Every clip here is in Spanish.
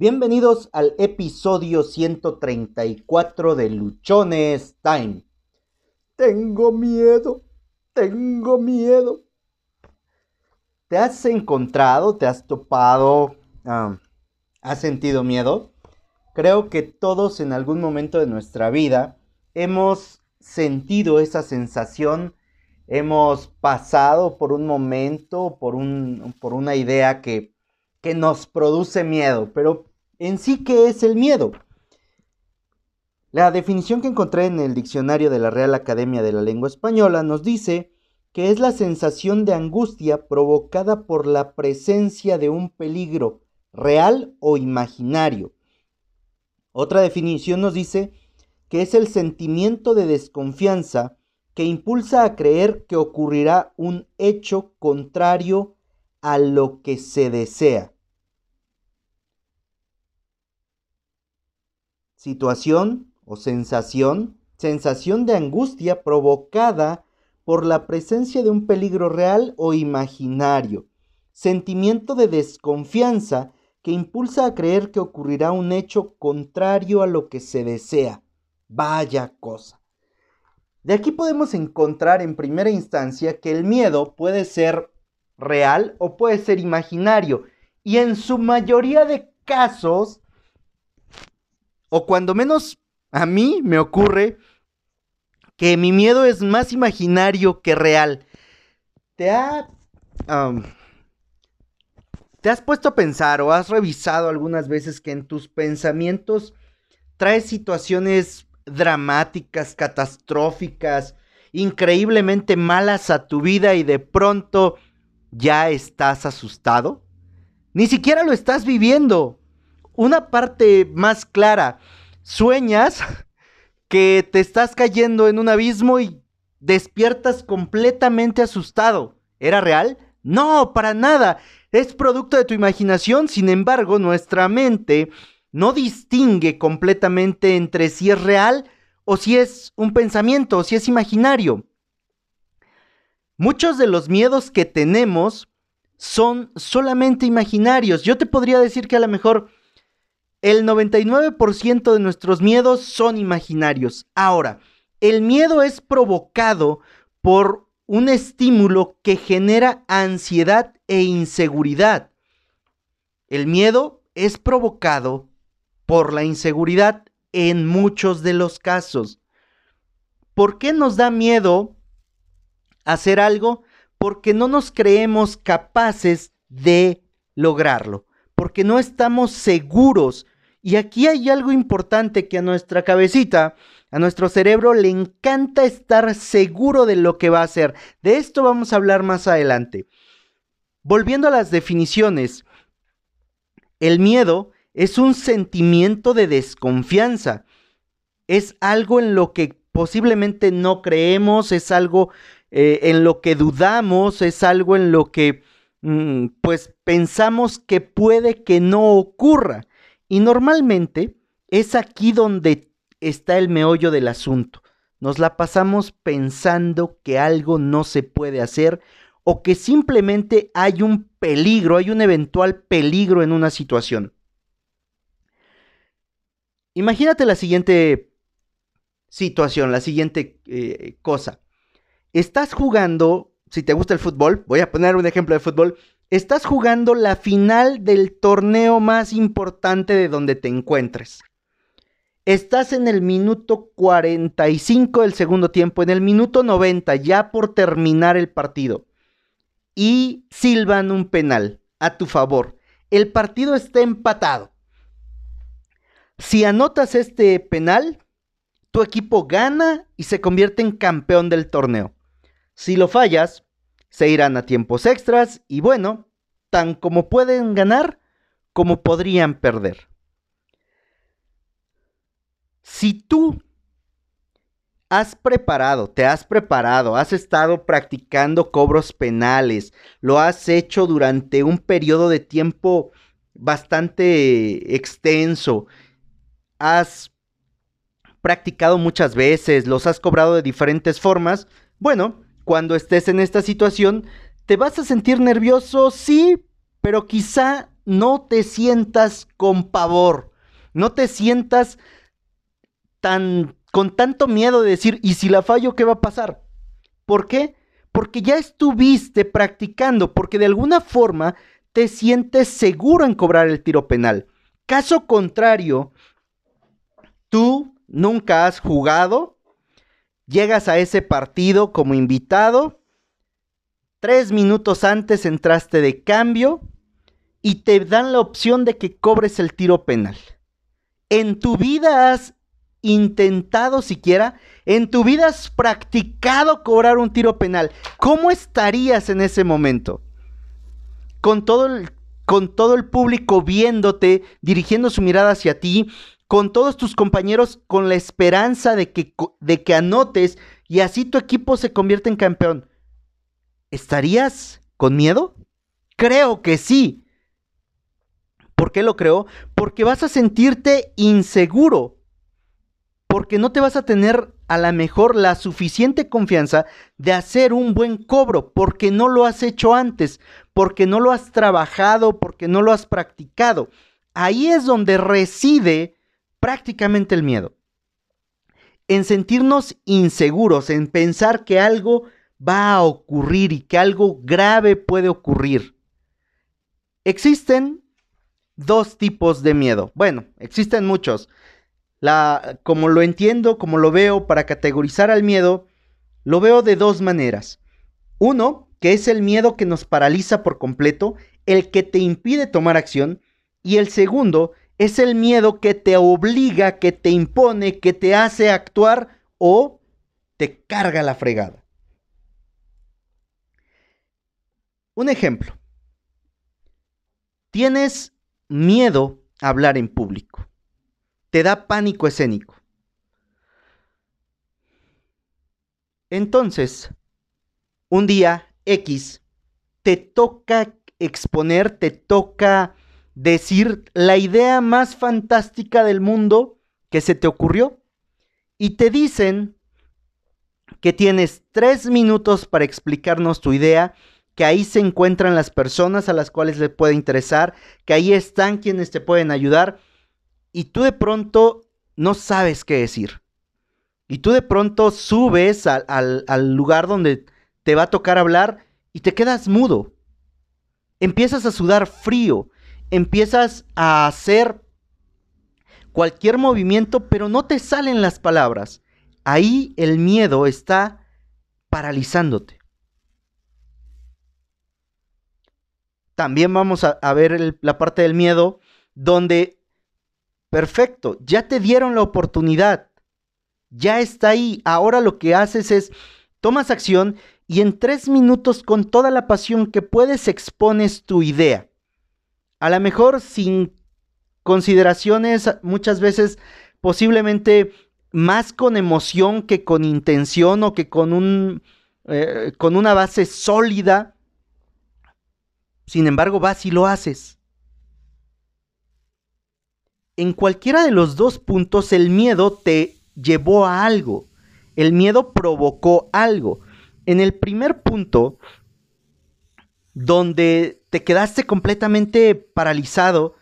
Bienvenidos al episodio 134 de Luchones Time. Tengo miedo, tengo miedo. ¿Te has encontrado, te has topado, ah, has sentido miedo? Creo que todos en algún momento de nuestra vida hemos sentido esa sensación, hemos pasado por un momento, por, un, por una idea que, que nos produce miedo, pero en sí, ¿qué es el miedo? La definición que encontré en el diccionario de la Real Academia de la Lengua Española nos dice que es la sensación de angustia provocada por la presencia de un peligro real o imaginario. Otra definición nos dice que es el sentimiento de desconfianza que impulsa a creer que ocurrirá un hecho contrario a lo que se desea. Situación o sensación, sensación de angustia provocada por la presencia de un peligro real o imaginario, sentimiento de desconfianza que impulsa a creer que ocurrirá un hecho contrario a lo que se desea. Vaya cosa. De aquí podemos encontrar en primera instancia que el miedo puede ser real o puede ser imaginario y en su mayoría de casos o cuando menos a mí me ocurre que mi miedo es más imaginario que real. ¿Te ha... ¿Te has puesto a pensar o has revisado algunas veces que en tus pensamientos traes situaciones dramáticas, catastróficas, increíblemente malas a tu vida y de pronto ya estás asustado? Ni siquiera lo estás viviendo una parte más clara. Sueñas que te estás cayendo en un abismo y despiertas completamente asustado. ¿Era real? No, para nada. Es producto de tu imaginación. Sin embargo, nuestra mente no distingue completamente entre si es real o si es un pensamiento o si es imaginario. Muchos de los miedos que tenemos son solamente imaginarios. Yo te podría decir que a lo mejor el 99% de nuestros miedos son imaginarios. Ahora, el miedo es provocado por un estímulo que genera ansiedad e inseguridad. El miedo es provocado por la inseguridad en muchos de los casos. ¿Por qué nos da miedo hacer algo? Porque no nos creemos capaces de lograrlo, porque no estamos seguros y aquí hay algo importante que a nuestra cabecita, a nuestro cerebro le encanta estar seguro de lo que va a hacer. De esto vamos a hablar más adelante. Volviendo a las definiciones, el miedo es un sentimiento de desconfianza. Es algo en lo que posiblemente no creemos, es algo eh, en lo que dudamos, es algo en lo que mm, pues pensamos que puede que no ocurra. Y normalmente es aquí donde está el meollo del asunto. Nos la pasamos pensando que algo no se puede hacer o que simplemente hay un peligro, hay un eventual peligro en una situación. Imagínate la siguiente situación, la siguiente eh, cosa. Estás jugando, si te gusta el fútbol, voy a poner un ejemplo de fútbol, estás jugando la final del torneo más importante de donde te encuentres. Estás en el minuto 45 del segundo tiempo, en el minuto 90, ya por terminar el partido. Y silban un penal a tu favor. El partido está empatado. Si anotas este penal, tu equipo gana y se convierte en campeón del torneo. Si lo fallas, se irán a tiempos extras y bueno, tan como pueden ganar como podrían perder. Si tú has preparado, te has preparado, has estado practicando cobros penales, lo has hecho durante un periodo de tiempo bastante extenso, has practicado muchas veces, los has cobrado de diferentes formas, bueno, cuando estés en esta situación, ¿te vas a sentir nervioso? Sí, pero quizá no te sientas con pavor, no te sientas tan con tanto miedo de decir, ¿y si la fallo qué va a pasar? ¿Por qué? Porque ya estuviste practicando, porque de alguna forma te sientes seguro en cobrar el tiro penal. Caso contrario, tú nunca has jugado, llegas a ese partido como invitado, tres minutos antes entraste de cambio y te dan la opción de que cobres el tiro penal. En tu vida has intentado siquiera, en tu vida has practicado cobrar un tiro penal. ¿Cómo estarías en ese momento? Con todo el, con todo el público viéndote, dirigiendo su mirada hacia ti, con todos tus compañeros con la esperanza de que, de que anotes y así tu equipo se convierte en campeón. ¿Estarías con miedo? Creo que sí. ¿Por qué lo creo? Porque vas a sentirte inseguro porque no te vas a tener a la mejor la suficiente confianza de hacer un buen cobro, porque no lo has hecho antes, porque no lo has trabajado, porque no lo has practicado. Ahí es donde reside prácticamente el miedo. En sentirnos inseguros, en pensar que algo va a ocurrir y que algo grave puede ocurrir. Existen dos tipos de miedo. Bueno, existen muchos. La, como lo entiendo, como lo veo, para categorizar al miedo, lo veo de dos maneras. Uno, que es el miedo que nos paraliza por completo, el que te impide tomar acción. Y el segundo, es el miedo que te obliga, que te impone, que te hace actuar o te carga la fregada. Un ejemplo. Tienes miedo a hablar en público te da pánico escénico. Entonces, un día X, te toca exponer, te toca decir la idea más fantástica del mundo que se te ocurrió y te dicen que tienes tres minutos para explicarnos tu idea, que ahí se encuentran las personas a las cuales le puede interesar, que ahí están quienes te pueden ayudar y tú de pronto no sabes qué decir. Y tú de pronto subes al, lugar donde te va a tocar hablar y te quedas mudo. Empiezas a sudar frío, empiezas a hacer cualquier movimiento, pero no te salen las palabras. Ahí el miedo está paralizándote. También vamos a, ver la parte del miedo donde Perfecto, ya te dieron la oportunidad. Ya está ahí. Ahora lo que haces es, tomas acción y en tres minutos con toda la pasión que puedes expones tu idea. A lo mejor sin consideraciones, muchas veces posiblemente más con emoción que con intención o que con, un, eh, con una base sólida. Sin embargo, vas y lo haces en cualquiera de los dos puntos el miedo te llevó a algo. El miedo provocó algo. En el primer punto, donde te quedaste completamente paralizado,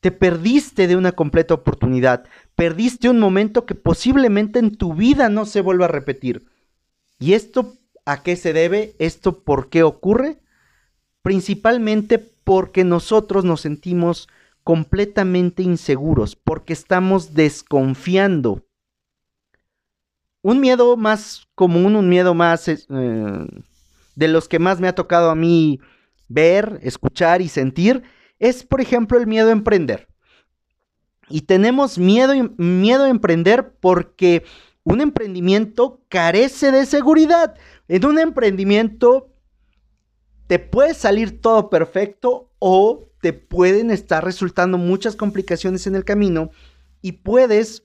te perdiste de una completa oportunidad. Perdiste un momento que posiblemente en tu vida no se vuelva a repetir. ¿Y esto a qué se debe? ¿Esto por qué ocurre? Principalmente porque nosotros nos sentimos completamente inseguros porque estamos desconfiando. Un miedo más común, un miedo más eh, de los que más me ha tocado a mí ver, escuchar y sentir, es por ejemplo el miedo a emprender. Y tenemos miedo, miedo a emprender porque un emprendimiento carece de seguridad. En un emprendimiento te puede salir todo perfecto o te pueden estar resultando muchas complicaciones en el camino y puedes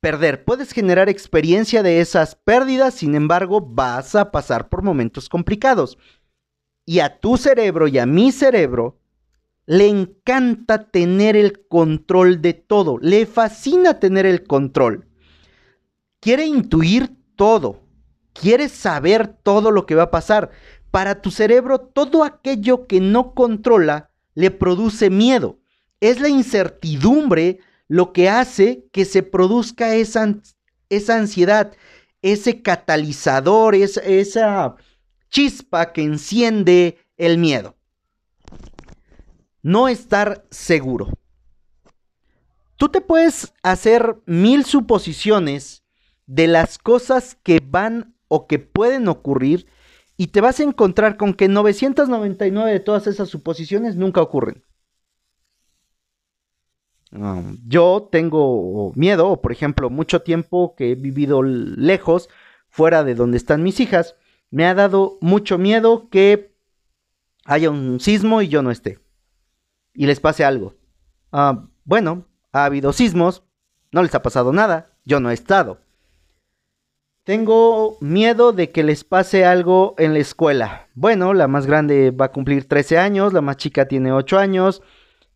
perder, puedes generar experiencia de esas pérdidas, sin embargo vas a pasar por momentos complicados. Y a tu cerebro y a mi cerebro le encanta tener el control de todo, le fascina tener el control. Quiere intuir todo, quiere saber todo lo que va a pasar. Para tu cerebro, todo aquello que no controla le produce miedo. Es la incertidumbre lo que hace que se produzca esa, esa ansiedad, ese catalizador, esa, esa chispa que enciende el miedo. No estar seguro. Tú te puedes hacer mil suposiciones de las cosas que van o que pueden ocurrir y te vas a encontrar con que 999 de todas esas suposiciones nunca ocurren. Um, yo tengo miedo, por ejemplo, mucho tiempo que he vivido lejos, fuera de donde están mis hijas, me ha dado mucho miedo que haya un sismo y yo no esté. Y les pase algo. Ah, bueno, ha habido sismos, no les ha pasado nada, yo no he estado. Tengo miedo de que les pase algo en la escuela. Bueno, la más grande va a cumplir 13 años, la más chica tiene 8 años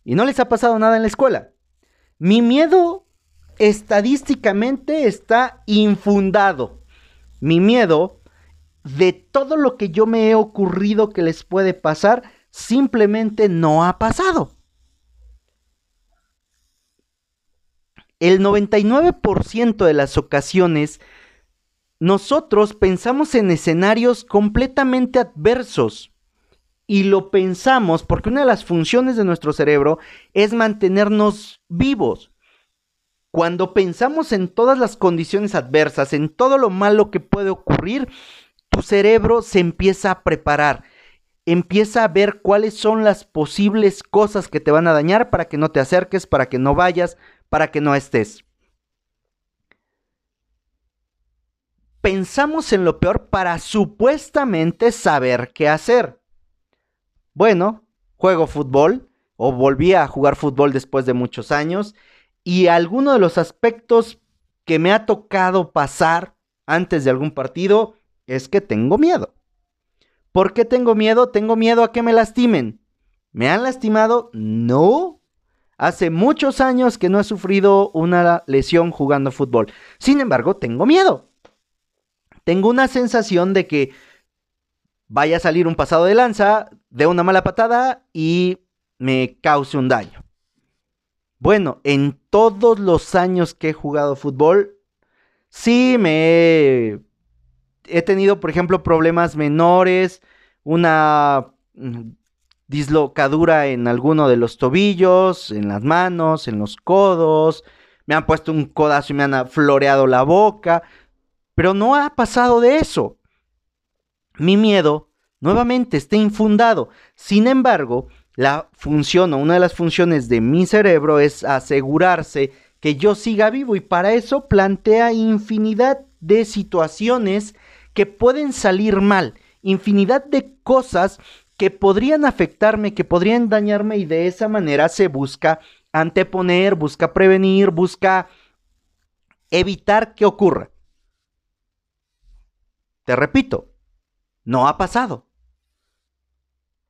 y no les ha pasado nada en la escuela. Mi miedo estadísticamente está infundado. Mi miedo de todo lo que yo me he ocurrido que les puede pasar simplemente no ha pasado. El 99% de las ocasiones nosotros pensamos en escenarios completamente adversos. Y lo pensamos porque una de las funciones de nuestro cerebro es mantenernos vivos. Cuando pensamos en todas las condiciones adversas, en todo lo malo que puede ocurrir, tu cerebro se empieza a preparar, empieza a ver cuáles son las posibles cosas que te van a dañar para que no te acerques, para que no vayas, para que no estés. Pensamos en lo peor para supuestamente saber qué hacer. Bueno, juego fútbol o volví a jugar fútbol después de muchos años y alguno de los aspectos que me ha tocado pasar antes de algún partido es que tengo miedo. ¿Por qué tengo miedo? Tengo miedo a que me lastimen. ¿Me han lastimado? No. Hace muchos años que no he sufrido una lesión jugando fútbol. Sin embargo, tengo miedo. Tengo una sensación de que vaya a salir un pasado de lanza, de una mala patada y me cause un daño. Bueno, en todos los años que he jugado fútbol, sí me he he tenido, por ejemplo, problemas menores, una mm, dislocadura en alguno de los tobillos, en las manos, en los codos, me han puesto un codazo y me han floreado la boca, pero no ha pasado de eso. Mi miedo, nuevamente, está infundado. Sin embargo, la función o una de las funciones de mi cerebro es asegurarse que yo siga vivo y para eso plantea infinidad de situaciones que pueden salir mal, infinidad de cosas que podrían afectarme, que podrían dañarme y de esa manera se busca anteponer, busca prevenir, busca evitar que ocurra. Te repito, no ha pasado.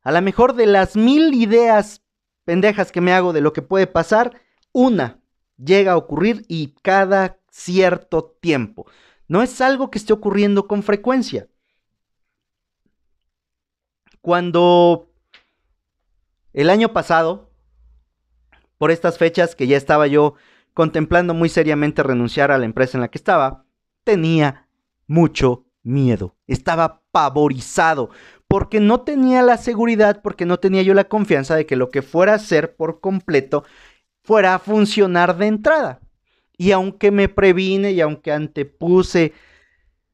A lo mejor de las mil ideas pendejas que me hago de lo que puede pasar, una llega a ocurrir y cada cierto tiempo. No es algo que esté ocurriendo con frecuencia. Cuando el año pasado, por estas fechas que ya estaba yo contemplando muy seriamente renunciar a la empresa en la que estaba, tenía mucho miedo, estaba pavorizado, porque no tenía la seguridad, porque no tenía yo la confianza de que lo que fuera a ser por completo fuera a funcionar de entrada. Y aunque me previne y aunque antepuse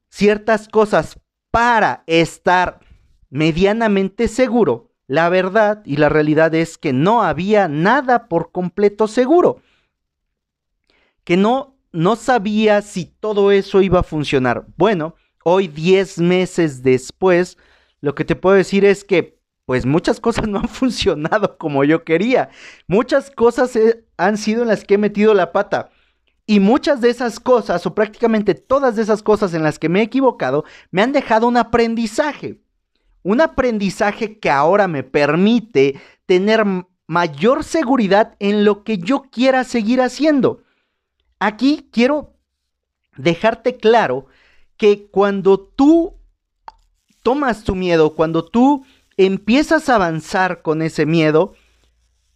ciertas cosas para estar medianamente seguro, la verdad y la realidad es que no había nada por completo seguro. Que no, no sabía si todo eso iba a funcionar. Bueno, hoy 10 meses después, lo que te puedo decir es que pues muchas cosas no han funcionado como yo quería. Muchas cosas eh, han sido en las que he metido la pata. Y muchas de esas cosas, o prácticamente todas de esas cosas en las que me he equivocado, me han dejado un aprendizaje. Un aprendizaje que ahora me permite tener mayor seguridad en lo que yo quiera seguir haciendo. Aquí quiero dejarte claro que cuando tú tomas tu miedo, cuando tú empiezas a avanzar con ese miedo,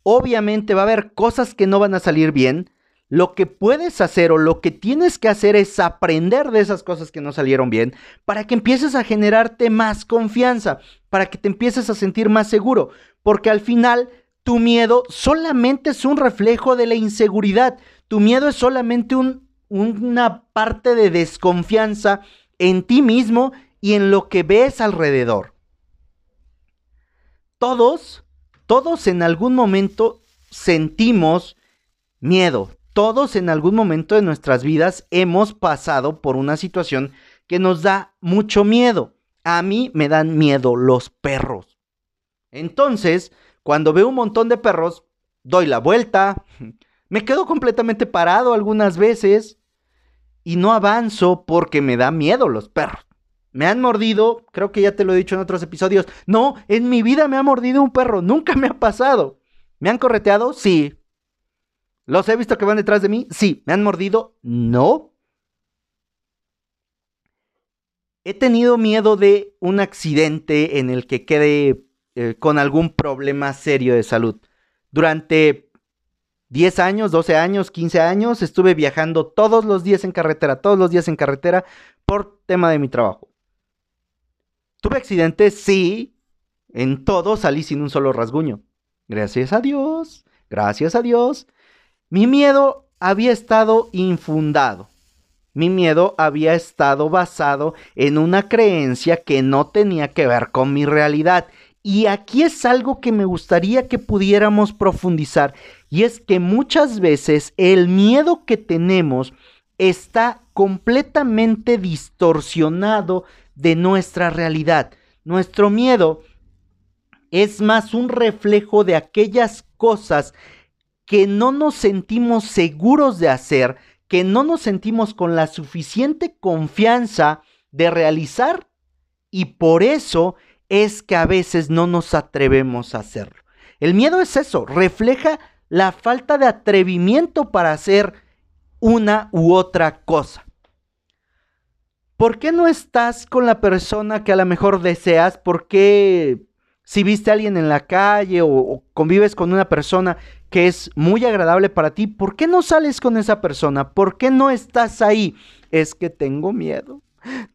Obviamente va a haber cosas que no van a salir bien. Lo que puedes hacer o lo que tienes que hacer es aprender de esas cosas que no salieron bien para que empieces a generarte más confianza, para que te empieces a sentir más seguro, porque al final tu miedo solamente es un reflejo de la inseguridad, tu miedo es solamente una parte de desconfianza en ti mismo y en lo que ves alrededor. Todos, todos en algún momento sentimos miedo. Todos en algún momento de nuestras vidas hemos pasado por una situación que nos da mucho miedo. A mí me dan miedo los perros. Entonces, cuando veo un montón de perros, doy la vuelta, me quedo completamente parado algunas veces y no avanzo porque me da miedo los perros. Me han mordido, creo que ya te lo he dicho en otros episodios. No, en mi vida me ha mordido un perro, nunca me ha pasado. ¿Me han correteado? Sí. ¿Los he visto que van detrás de mí? Sí. ¿Me han mordido? No. He tenido miedo de un accidente en el que quede eh, con algún problema serio de salud. Durante 10 años, 12 años, 15 años, estuve viajando todos los días en carretera, todos los días en carretera por tema de mi trabajo. ¿Tuve accidentes? Sí. En todo salí sin un solo rasguño. Gracias a Dios. Gracias a Dios. Mi miedo había estado infundado. Mi miedo había estado basado en una creencia que no tenía que ver con mi realidad y aquí es algo que me gustaría que pudiéramos profundizar, y es que muchas veces el miedo que tenemos está completamente distorsionado de nuestra realidad. Nuestro miedo es más un reflejo de aquellas cosas que no nos sentimos seguros de hacer, que no nos sentimos con la suficiente confianza de realizar y por eso es que a veces no nos atrevemos a hacerlo. El miedo es eso, refleja la falta de atrevimiento para hacer una u otra cosa. ¿Por qué no estás con la persona que a lo mejor deseas? ¿Por qué si viste a alguien en la calle o, convives con una persona que es muy agradable para ti, ¿por qué no sales con esa persona? ¿Por qué no estás ahí? Es que tengo miedo.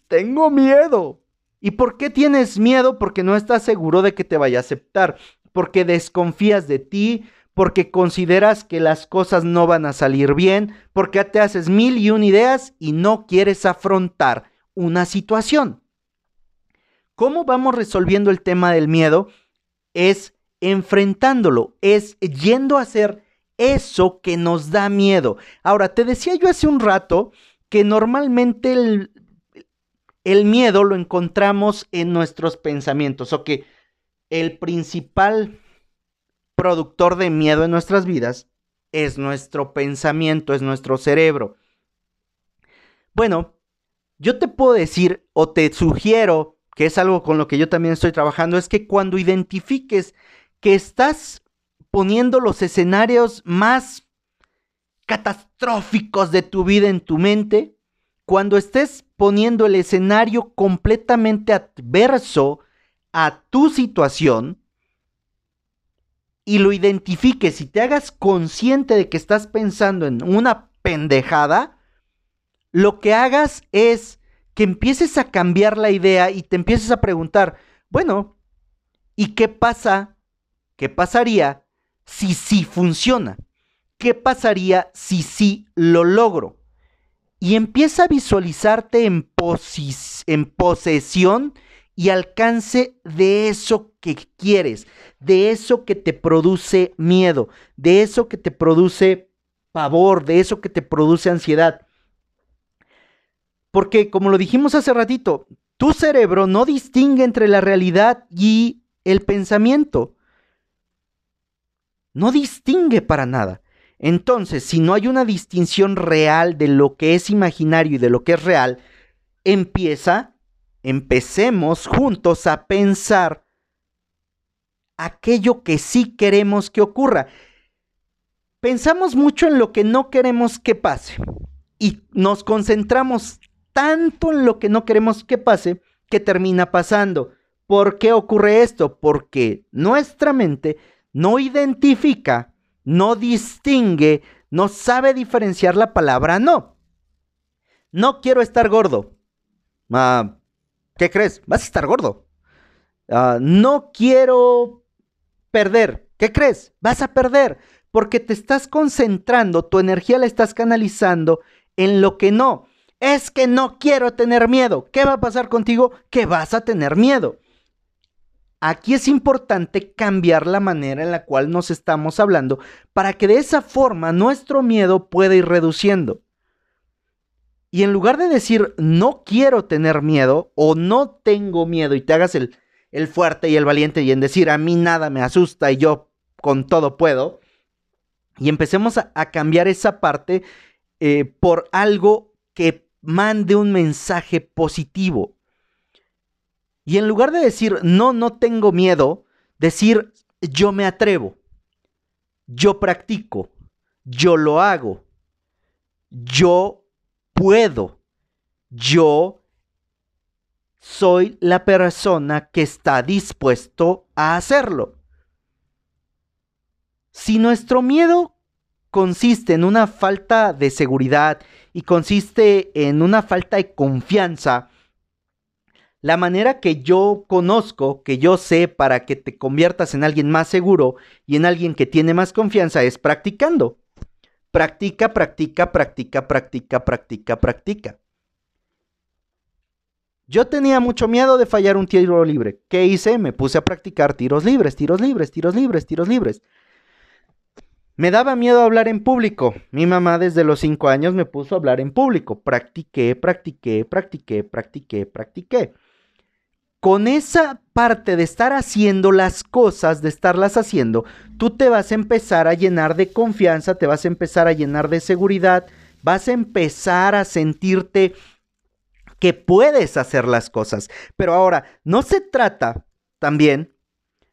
Tengo miedo. ¿Y por qué tienes miedo? Porque no estás seguro de que te vaya a aceptar, porque desconfías de ti, porque consideras que las cosas no van a salir bien, porque te haces mil y un ideas y no quieres afrontar una situación. ¿Cómo vamos resolviendo el tema del miedo? Es enfrentándolo, es yendo a hacer eso que nos da miedo. Ahora, te decía yo hace un rato que normalmente el, miedo lo encontramos en nuestros pensamientos, o que el principal productor de miedo en nuestras vidas es nuestro pensamiento, es nuestro cerebro. Bueno, yo te puedo decir o te sugiero, que es algo con lo que yo también estoy trabajando, es que cuando identifiques que estás poniendo los escenarios más catastróficos de tu vida en tu mente, cuando estés poniendo el escenario completamente adverso a tu situación y lo identifiques y te hagas consciente de que estás pensando en una pendejada, lo que hagas es que empieces a cambiar la idea y te empieces a preguntar, bueno, ¿y qué pasa? ¿Qué pasaría si sí funciona? ¿Qué pasaría si sí lo logro? y empieza a visualizarte en, en posesión y alcance de eso que quieres, de eso que te produce miedo, de eso que te produce pavor, de eso que te produce ansiedad. Porque como lo dijimos hace ratito, tu cerebro no distingue entre la realidad y el pensamiento. No distingue para nada. Entonces, si no hay una distinción real de lo que es imaginario y de lo que es real, empieza, empecemos juntos a pensar aquello que sí queremos que ocurra. Pensamos mucho en lo que no queremos que pase y nos concentramos tanto en lo que no queremos que pase que termina pasando. ¿Por qué ocurre esto? Porque nuestra mente no identifica, no distingue, no sabe diferenciar la palabra no. No quiero estar gordo. Ah, ¿Qué crees? Vas a estar gordo. Ah, no quiero perder. ¿Qué crees? Vas a perder. Porque te estás concentrando, tu energía la estás canalizando en lo que no. Es que no quiero tener miedo. ¿Qué va a pasar contigo? Que vas a tener miedo. Aquí es importante cambiar la manera en la cual nos estamos hablando para que de esa forma nuestro miedo pueda ir reduciendo. Y en lugar de decir no quiero tener miedo o no tengo miedo y te hagas el, el fuerte y el valiente y en decir a mí nada me asusta y yo con todo puedo, y empecemos a, cambiar esa parte eh, por algo que mande un mensaje positivo. Y en lugar de decir no, no tengo miedo, decir yo me atrevo, yo practico, yo lo hago, yo puedo. Yo soy la persona que está dispuesto a hacerlo. Si nuestro miedo consiste en una falta de seguridad y consiste en una falta de confianza, la manera que yo conozco, que yo sé para que te conviertas en alguien más seguro y en alguien que tiene más confianza es practicando. Practica, practica, practica, practica, practica, practica. Yo tenía mucho miedo de fallar un tiro libre. ¿Qué hice? Me puse a practicar tiros libres, tiros libres, tiros libres, tiros libres. Me daba miedo hablar en público. Mi mamá desde los cinco años me puso a hablar en público. Practiqué, practiqué, practiqué, practiqué, practiqué con esa parte de estar haciendo las cosas, de estarlas haciendo, tú te vas a empezar a llenar de confianza, te vas a empezar a llenar de seguridad, vas a empezar a sentirte que puedes hacer las cosas. Pero ahora, no se trata también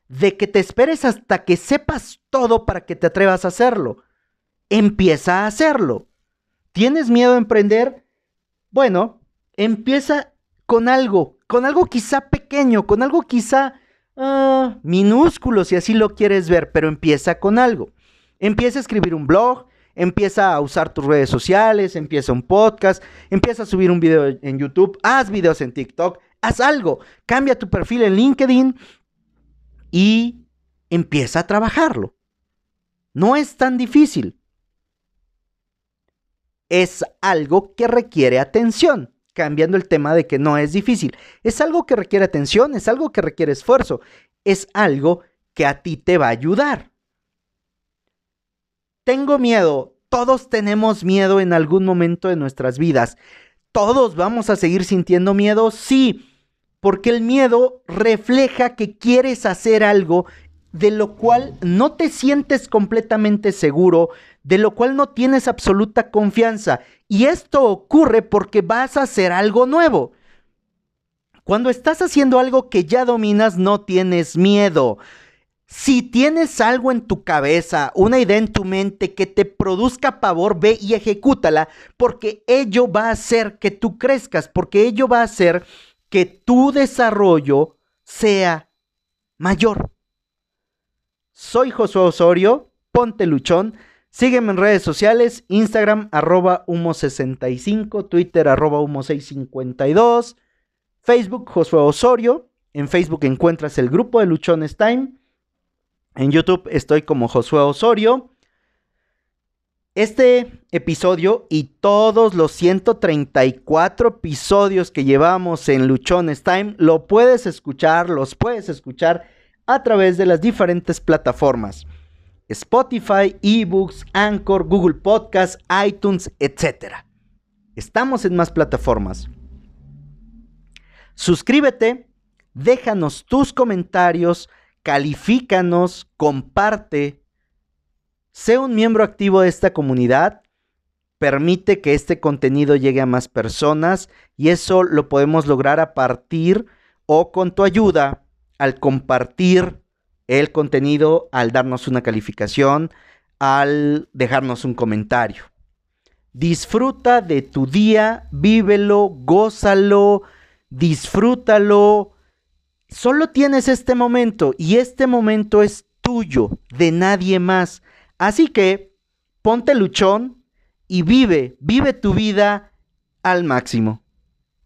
de que te esperes hasta que sepas todo para que te atrevas a hacerlo. Empieza a hacerlo. ¿Tienes miedo a emprender? Bueno, empieza con algo, con algo quizá pequeño, con algo quizá ah, minúsculo, si así lo quieres ver, pero empieza con algo. Empieza a escribir un blog, empieza a usar tus redes sociales, empieza un podcast, empieza a subir un video en YouTube, haz videos en TikTok, haz algo, cambia tu perfil en LinkedIn y empieza a trabajarlo. No es tan difícil. Es algo que requiere atención cambiando el tema de que no es difícil. Es algo que requiere atención, es algo que requiere esfuerzo, es algo que a ti te va a ayudar. Tengo miedo, todos tenemos miedo en algún momento de nuestras vidas. ¿Todos vamos a seguir sintiendo miedo? Sí, porque el miedo refleja que quieres hacer algo de lo cual no te sientes completamente seguro, de lo cual no tienes absoluta confianza. Y esto ocurre porque vas a hacer algo nuevo. Cuando estás haciendo algo que ya dominas, no tienes miedo. Si tienes algo en tu cabeza, una idea en tu mente que te produzca pavor, ve y ejecútala, porque ello va a hacer que tú crezcas, porque ello va a hacer que tu desarrollo sea mayor. Soy Josué Osorio, ponte luchón. Sígueme en redes sociales, Instagram arroba humo65, Twitter arroba humo652, Facebook Josué Osorio, en Facebook encuentras el grupo de Luchones Time, en YouTube estoy como Josué Osorio. Este episodio y todos los 134 episodios que llevamos en Luchones Time lo puedes escuchar, los puedes escuchar a través de las diferentes plataformas. Spotify, eBooks, Anchor, Google Podcasts, iTunes, etc. Estamos en más plataformas. Suscríbete, déjanos tus comentarios, califícanos, comparte. Sé un miembro activo de esta comunidad. Permite que este contenido llegue a más personas y eso lo podemos lograr a partir o con tu ayuda al compartir el contenido, al darnos una calificación, al dejarnos un comentario. Disfruta de tu día, vívelo, gózalo, disfrútalo. Solo tienes este momento y este momento es tuyo, de nadie más. Así que ponte luchón y vive, vive tu vida al máximo.